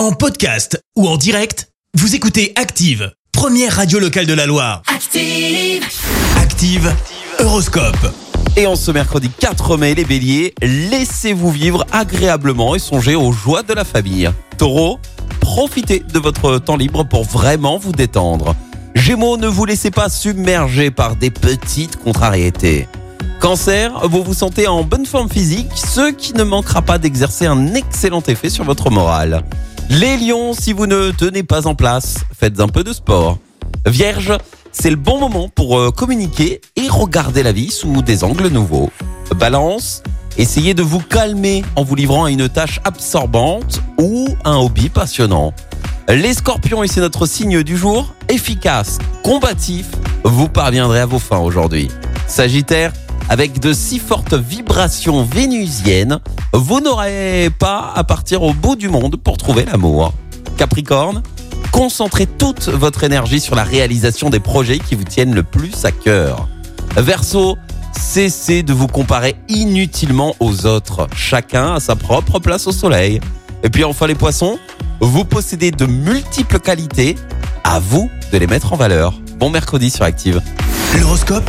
En podcast ou en direct, vous écoutez Active, première radio locale de la Loire. Active. Active, Horoscope. Et en ce mercredi 4 mai, les béliers, laissez-vous vivre agréablement et songez aux joies de la famille. Taureau, profitez de votre temps libre pour vraiment vous détendre. Gémeaux, ne vous laissez pas submerger par des petites contrariétés. Cancer, vous vous sentez en bonne forme physique, ce qui ne manquera pas d'exercer un excellent effet sur votre morale. Les lions, si vous ne tenez pas en place, faites un peu de sport. Vierge, c'est le bon moment pour euh, communiquer et regarder la vie sous des angles nouveaux. Balance, essayez de vous calmer en vous livrant à une tâche absorbante ou un hobby passionnant. Les scorpions, et c'est notre signe du jour, efficace, combatif, vous parviendrez à vos fins aujourd'hui. Sagittaire, avec de si fortes vibrations vénusiennes, vous n'aurez pas à partir au bout du monde pour trouver l'amour. Capricorne, concentrez toute votre énergie sur la réalisation des projets qui vous tiennent le plus à cœur. Verseau, cessez de vous comparer inutilement aux autres. Chacun a sa propre place au soleil. Et puis enfin les poissons, vous possédez de multiples qualités, à vous de les mettre en valeur. Bon mercredi sur Active. L'horoscope